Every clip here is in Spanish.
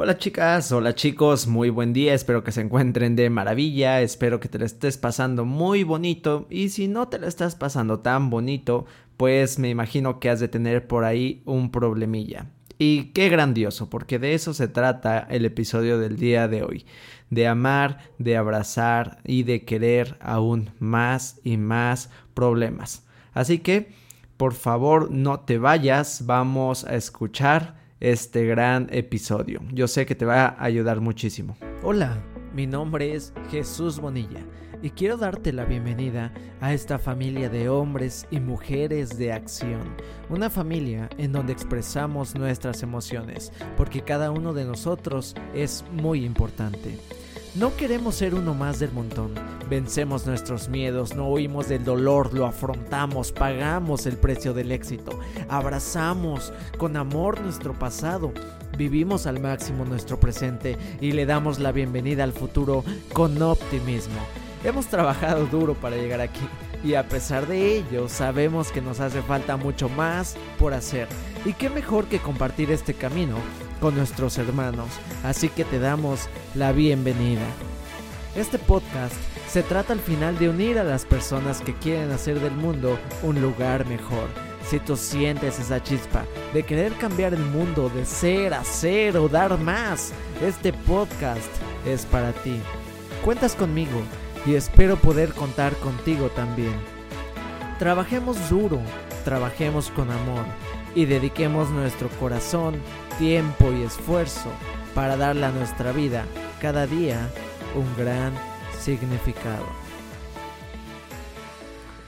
Hola chicas, hola chicos, muy buen día, espero que se encuentren de maravilla, espero que te lo estés pasando muy bonito. Y si no te lo estás pasando tan bonito, pues me imagino que has de tener por ahí un problemilla. Y qué grandioso, porque de eso se trata el episodio del día de hoy, de amar, de abrazar y de querer aún más y más problemas. Así que, por favor, no te vayas, vamos a escuchar este gran episodio. Yo sé que te va a ayudar muchísimo. Hola, mi nombre es Jesús Bonilla y quiero darte la bienvenida a esta familia de hombres y mujeres de acción. Una familia en donde expresamos nuestras emociones, porque cada uno de nosotros es muy importante. No queremos ser uno más del montón. Vencemos nuestros miedos, no huimos del dolor, lo afrontamos, pagamos el precio del éxito, abrazamos con amor nuestro pasado, vivimos al máximo nuestro presente y le damos la bienvenida al futuro con optimismo. Hemos trabajado duro para llegar aquí y a pesar de ello sabemos que nos hace falta mucho más por hacer. Y qué mejor que compartir este camino con nuestros hermanos, así que te damos la bienvenida. Este podcast se trata al final de unir a las personas que quieren hacer del mundo un lugar mejor. Si tú sientes esa chispa de querer cambiar el mundo, de ser, hacer o dar más, este podcast es para ti. Cuentas conmigo y espero poder contar contigo también. Trabajemos duro, trabajemos con amor y dediquemos nuestro corazón, tiempo y esfuerzo para darle a nuestra vida cada día un gran significado.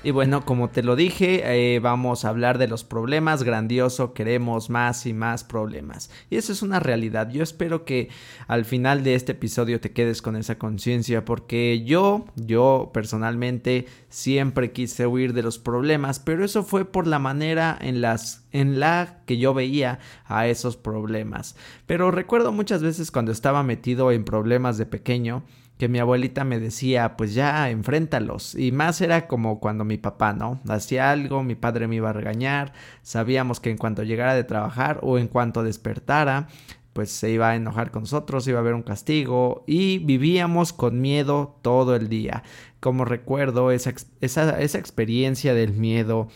Y bueno, como te lo dije, eh, vamos a hablar de los problemas, grandioso, queremos más y más problemas. Y eso es una realidad. Yo espero que al final de este episodio te quedes con esa conciencia, porque yo, yo personalmente siempre quise huir de los problemas, pero eso fue por la manera en las en la que yo veía a esos problemas. Pero recuerdo muchas veces cuando estaba metido en problemas de pequeño, que mi abuelita me decía, pues ya, enfréntalos. Y más era como cuando mi papá, ¿no? Hacía algo, mi padre me iba a regañar, sabíamos que en cuanto llegara de trabajar o en cuanto despertara, pues se iba a enojar con nosotros, iba a haber un castigo y vivíamos con miedo todo el día. Como recuerdo esa, esa, esa experiencia del miedo,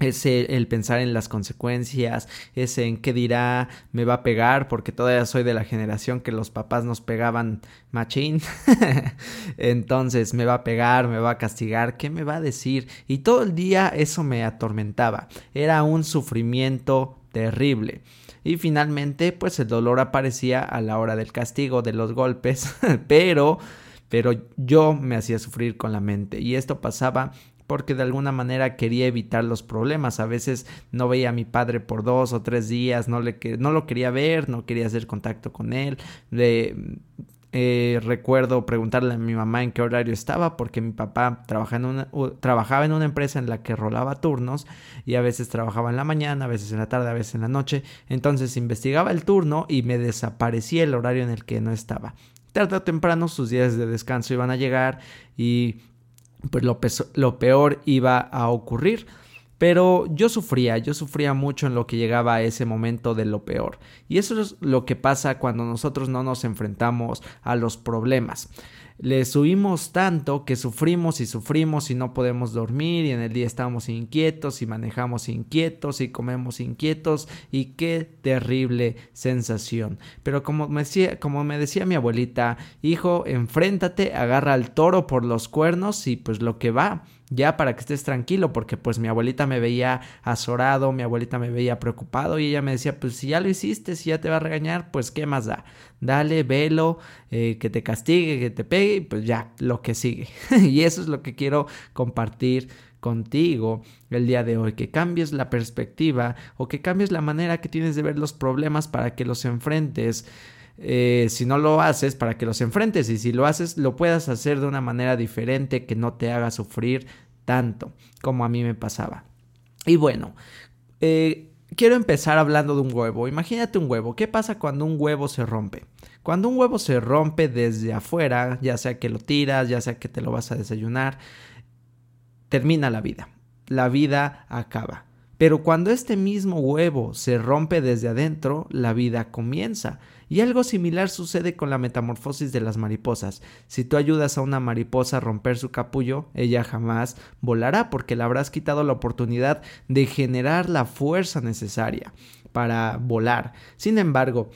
ese el pensar en las consecuencias, ese en qué dirá, me va a pegar, porque todavía soy de la generación que los papás nos pegaban machín. Entonces, me va a pegar, me va a castigar, ¿qué me va a decir? Y todo el día eso me atormentaba. Era un sufrimiento terrible. Y finalmente, pues el dolor aparecía a la hora del castigo, de los golpes, pero pero yo me hacía sufrir con la mente y esto pasaba porque de alguna manera quería evitar los problemas. A veces no veía a mi padre por dos o tres días, no, le, no lo quería ver, no quería hacer contacto con él. Eh, recuerdo preguntarle a mi mamá en qué horario estaba porque mi papá trabajaba en, una, trabajaba en una empresa en la que rolaba turnos y a veces trabajaba en la mañana, a veces en la tarde, a veces en la noche. Entonces investigaba el turno y me desaparecía el horario en el que no estaba. Tarde o temprano sus días de descanso iban a llegar y pues lo, lo peor iba a ocurrir. Pero yo sufría, yo sufría mucho en lo que llegaba a ese momento de lo peor. Y eso es lo que pasa cuando nosotros no nos enfrentamos a los problemas. Le subimos tanto que sufrimos y sufrimos y no podemos dormir y en el día estamos inquietos y manejamos inquietos y comemos inquietos y qué terrible sensación. Pero como me decía, mi abuelita, hijo, enfréntate, agarra al toro por los cuernos y pues lo que va ya para que estés tranquilo, porque pues mi abuelita me veía azorado, mi abuelita me veía preocupado y ella me decía, pues si ya lo hiciste, si ya te va a regañar, pues qué más da, dale, velo, eh, que te castigue, que te pegue, y pues ya, lo que sigue. y eso es lo que quiero compartir contigo el día de hoy, que cambies la perspectiva o que cambies la manera que tienes de ver los problemas para que los enfrentes. Eh, si no lo haces, para que los enfrentes y si lo haces, lo puedas hacer de una manera diferente que no te haga sufrir tanto como a mí me pasaba. Y bueno, eh, quiero empezar hablando de un huevo. Imagínate un huevo. ¿Qué pasa cuando un huevo se rompe? Cuando un huevo se rompe desde afuera, ya sea que lo tiras, ya sea que te lo vas a desayunar, termina la vida. La vida acaba. Pero cuando este mismo huevo se rompe desde adentro, la vida comienza. Y algo similar sucede con la metamorfosis de las mariposas. Si tú ayudas a una mariposa a romper su capullo, ella jamás volará porque le habrás quitado la oportunidad de generar la fuerza necesaria para volar. Sin embargo,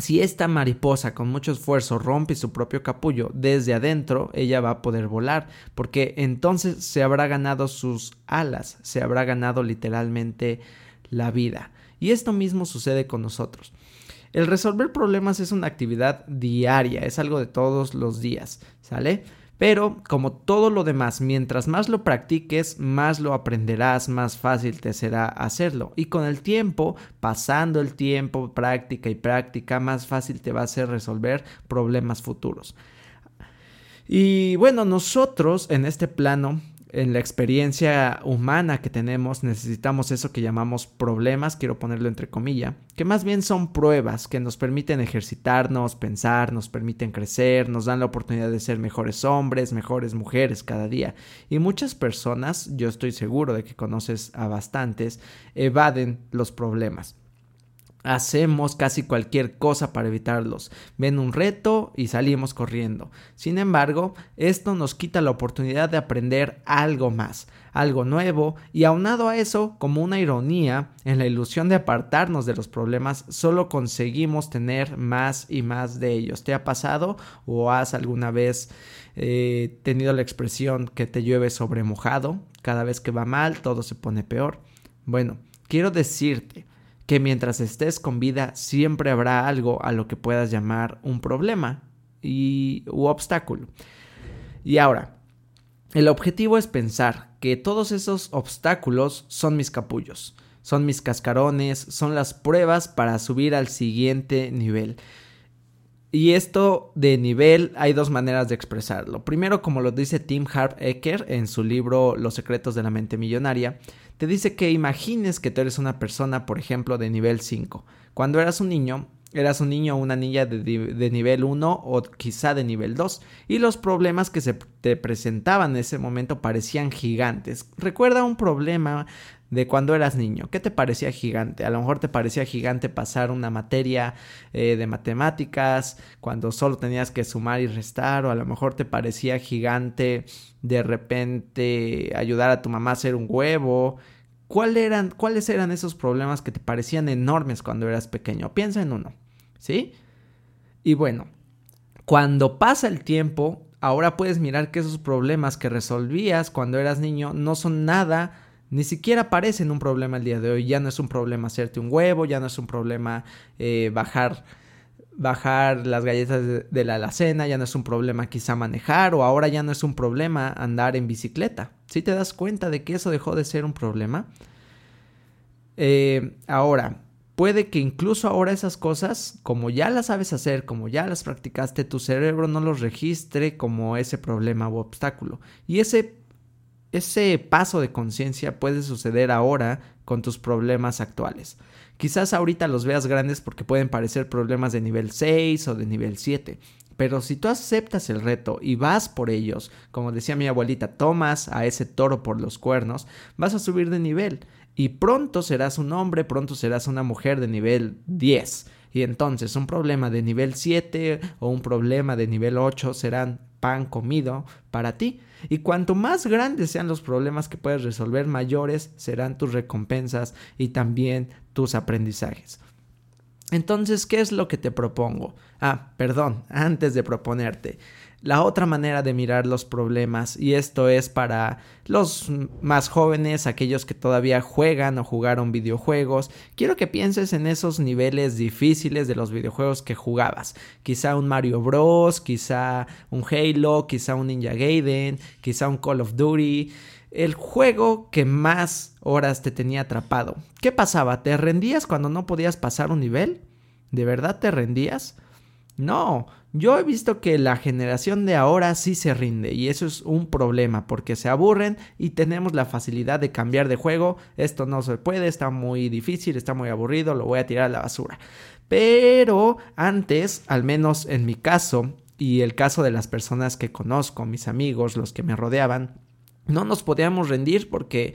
si esta mariposa con mucho esfuerzo rompe su propio capullo desde adentro, ella va a poder volar, porque entonces se habrá ganado sus alas, se habrá ganado literalmente la vida. Y esto mismo sucede con nosotros. El resolver problemas es una actividad diaria, es algo de todos los días, ¿sale? Pero, como todo lo demás, mientras más lo practiques, más lo aprenderás, más fácil te será hacerlo. Y con el tiempo, pasando el tiempo, práctica y práctica, más fácil te va a hacer resolver problemas futuros. Y bueno, nosotros en este plano en la experiencia humana que tenemos necesitamos eso que llamamos problemas, quiero ponerlo entre comillas, que más bien son pruebas que nos permiten ejercitarnos, pensar, nos permiten crecer, nos dan la oportunidad de ser mejores hombres, mejores mujeres cada día. Y muchas personas, yo estoy seguro de que conoces a bastantes, evaden los problemas. Hacemos casi cualquier cosa para evitarlos. Ven un reto y salimos corriendo. Sin embargo, esto nos quita la oportunidad de aprender algo más, algo nuevo, y aunado a eso, como una ironía, en la ilusión de apartarnos de los problemas, solo conseguimos tener más y más de ellos. ¿Te ha pasado o has alguna vez eh, tenido la expresión que te llueve sobre mojado? Cada vez que va mal, todo se pone peor. Bueno, quiero decirte, que mientras estés con vida siempre habrá algo a lo que puedas llamar un problema y, u obstáculo. Y ahora, el objetivo es pensar que todos esos obstáculos son mis capullos, son mis cascarones, son las pruebas para subir al siguiente nivel. Y esto de nivel hay dos maneras de expresarlo. Primero, como lo dice Tim Harp Eker en su libro Los secretos de la mente millonaria, te dice que imagines que tú eres una persona, por ejemplo, de nivel 5. Cuando eras un niño, eras un niño o una niña de, nivel 1 o quizá de nivel 2 y los problemas que se te presentaban en ese momento parecían gigantes. Recuerda un problema de cuando eras niño. ¿Qué te parecía gigante? A lo mejor te parecía gigante pasar una materia eh, de matemáticas cuando solo tenías que sumar y restar o a lo mejor te parecía gigante de repente ayudar a tu mamá a hacer un huevo. eran, ¿Cuáles eran esos problemas que te parecían enormes cuando eras pequeño? Piensa en uno, ¿sí? Y bueno, cuando pasa el tiempo, ahora puedes mirar que esos problemas que resolvías cuando eras niño no son nada ni siquiera parecen un problema el día de hoy. Ya no es un problema hacerte un huevo, ya no es un problema eh, bajar, bajar las galletas de, la alacena, ya no es un problema quizá manejar o ahora ya no es un problema andar en bicicleta. ¿Sí te das cuenta de que eso dejó de ser un problema? Eh, ahora, puede que incluso ahora esas cosas, como ya las sabes hacer, como ya las practicaste, tu cerebro no los registre como ese problema u obstáculo. Y ese ese paso de conciencia puede suceder ahora con tus problemas actuales. Quizás ahorita los veas grandes porque pueden parecer problemas de nivel 6 o de nivel 7. Pero si tú aceptas el reto y vas por ellos, como decía mi abuelita, tomas a ese toro por los cuernos, vas a subir de nivel. Y pronto serás un hombre, pronto serás una mujer de nivel 10. Y entonces un problema de nivel 7 o un problema de nivel 8 serán pan comido para ti. Y cuanto más grandes sean los problemas que puedes resolver, mayores serán tus recompensas y también tus aprendizajes. Entonces, ¿qué es lo que te propongo? Ah, perdón, antes de proponerte la otra manera de mirar los problemas y esto es para los más jóvenes, aquellos que todavía juegan o jugaron videojuegos. Quiero que pienses en esos niveles difíciles de los videojuegos que jugabas. Quizá un Mario Bros, quizá un Halo, quizá un Ninja Gaiden, quizá un Call of Duty. El juego que más horas te tenía atrapado. ¿Qué pasaba? ¿Te rendías cuando no podías pasar un nivel? ¿De verdad te rendías? No, yo he visto que la generación de ahora sí se rinde y eso es un problema porque se aburren y tenemos la facilidad de cambiar de juego. Esto no se puede, está muy difícil, está muy aburrido, lo voy a tirar a la basura. Pero antes, al menos en mi caso y el caso de las personas que conozco, mis amigos, los que me rodeaban, no nos podíamos rendir porque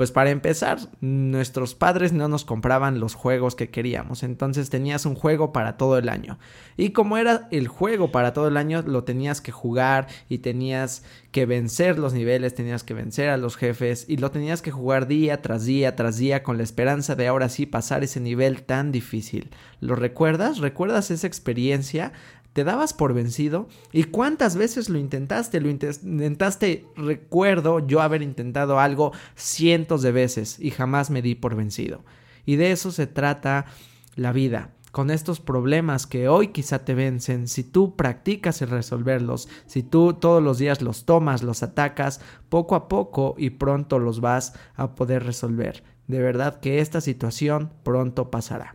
Pues para empezar, nuestros padres no nos compraban los juegos que queríamos, entonces tenías un juego para todo el año. Y como era el juego para todo el año, lo tenías que jugar y tenías que vencer los niveles, tenías que vencer a los jefes y lo tenías que jugar día tras día tras día con la esperanza de ahora sí pasar ese nivel tan difícil. ¿Lo recuerdas? ¿Recuerdas esa experiencia? ¿Te dabas por vencido? ¿Y cuántas veces lo intentaste? Lo intentaste, recuerdo yo haber intentado algo cientos de veces y jamás me di por vencido. Y de eso se trata la vida. Con estos problemas que hoy quizá te vencen, si tú practicas el resolverlos, si tú todos los días los tomas, los atacas, poco a poco y pronto los vas a poder resolver. De verdad que esta situación pronto pasará.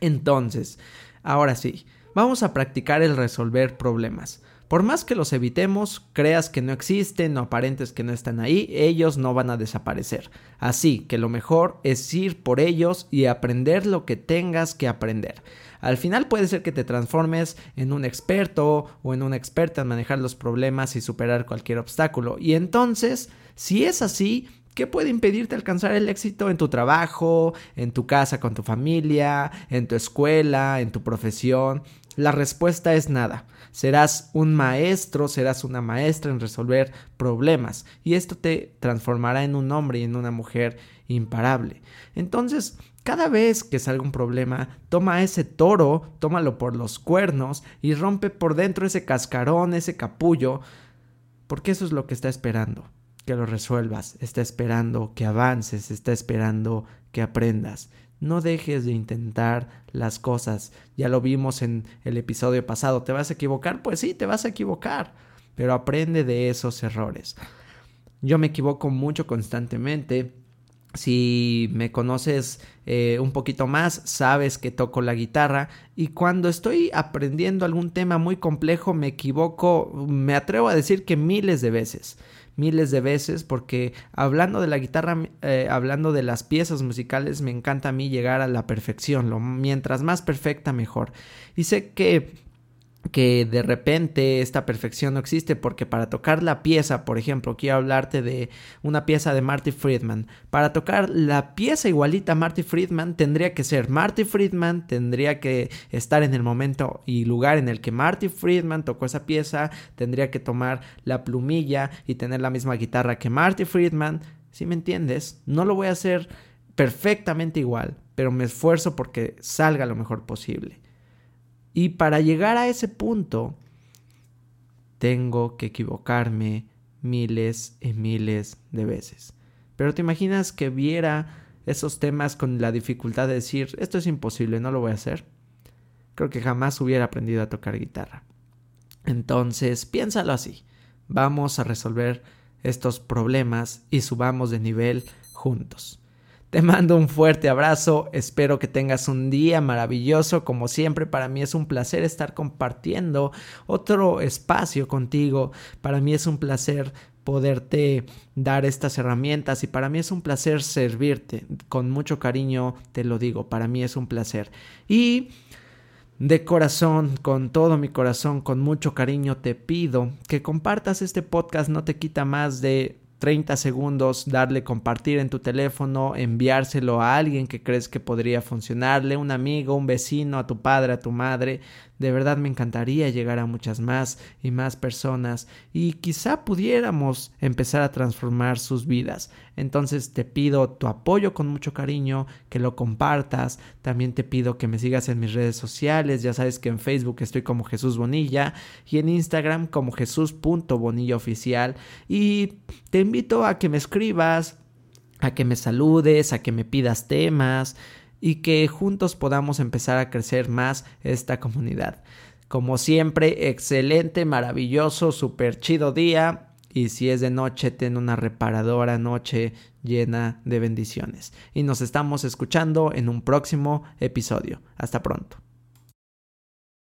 Entonces, ahora sí, vamos a practicar el resolver problemas. Por más que los evitemos, creas que no existen o aparentes que no están ahí, ellos no van a desaparecer. Así que lo mejor es ir por ellos y aprender lo que tengas que aprender. Al final puede ser que te transformes en un experto o en una experta en manejar los problemas y superar cualquier obstáculo. Y entonces, si es así, ¿Qué puede impedirte alcanzar el éxito en tu trabajo, en tu casa con tu familia, en tu escuela, en tu profesión? La respuesta es nada. Serás un maestro, serás una maestra en resolver problemas y esto te transformará en un hombre y en una mujer imparable. Entonces, cada vez que salga un problema, toma ese toro, tómalo por los cuernos y rompe por dentro ese cascarón, ese capullo, porque eso es lo que está esperando que lo resuelvas, está esperando que avances, está esperando que aprendas. No dejes de intentar las cosas. Ya lo vimos en el episodio pasado. ¿Te vas a equivocar? Pues sí, te vas a equivocar. Pero aprende de esos errores. Yo me equivoco mucho constantemente. Si me conoces eh, un poquito más, sabes que toco la guitarra y cuando estoy aprendiendo algún tema muy complejo me equivoco, me atrevo a decir que miles de veces miles de veces porque hablando de la guitarra, eh, hablando de las piezas musicales, me encanta a mí llegar a la perfección, lo, mientras más perfecta mejor. Y sé que que de repente esta perfección no existe porque para tocar la pieza, por ejemplo, quiero hablarte de una pieza de Marty Friedman. Para tocar la pieza igualita a Marty Friedman tendría que ser Marty Friedman, tendría que estar en el momento y lugar en el que Marty Friedman tocó esa pieza, tendría que tomar la plumilla y tener la misma guitarra que Marty Friedman. Si me entiendes, no lo voy a hacer perfectamente igual, pero me esfuerzo porque salga lo mejor posible. Y para llegar a ese punto, tengo que equivocarme miles y miles de veces. Pero te imaginas que viera esos temas con la dificultad de decir, esto es imposible, no lo voy a hacer. Creo que jamás hubiera aprendido a tocar guitarra. Entonces, piénsalo así. Vamos a resolver estos problemas y subamos de nivel juntos. Te mando un fuerte abrazo, espero que tengas un día maravilloso, como siempre para mí es un placer estar compartiendo otro espacio contigo, para mí es un placer poderte dar estas herramientas y para mí es un placer servirte, con mucho cariño te lo digo, para mí es un placer. Y de corazón, con todo mi corazón, con mucho cariño te pido que compartas este podcast, no te quita más de 30 segundos, darle compartir en tu teléfono, enviárselo a alguien que crees que podría funcionarle, un amigo, un vecino, a tu padre, a tu madre. De verdad me encantaría llegar a muchas más y más personas y quizá pudiéramos empezar a transformar sus vidas. Entonces te pido tu apoyo con mucho cariño, que lo compartas. También te pido que me sigas en mis redes sociales. Ya sabes que en Facebook estoy como Jesús Bonilla y en Instagram como Jesús.bonilla oficial. Y te invito a que me escribas, a que me saludes, a que me pidas temas y que juntos podamos empezar a crecer más esta comunidad. Como siempre, excelente, maravilloso, super chido día. Y si es de noche, ten una reparadora noche llena de bendiciones. Y nos estamos escuchando en un próximo episodio. Hasta pronto.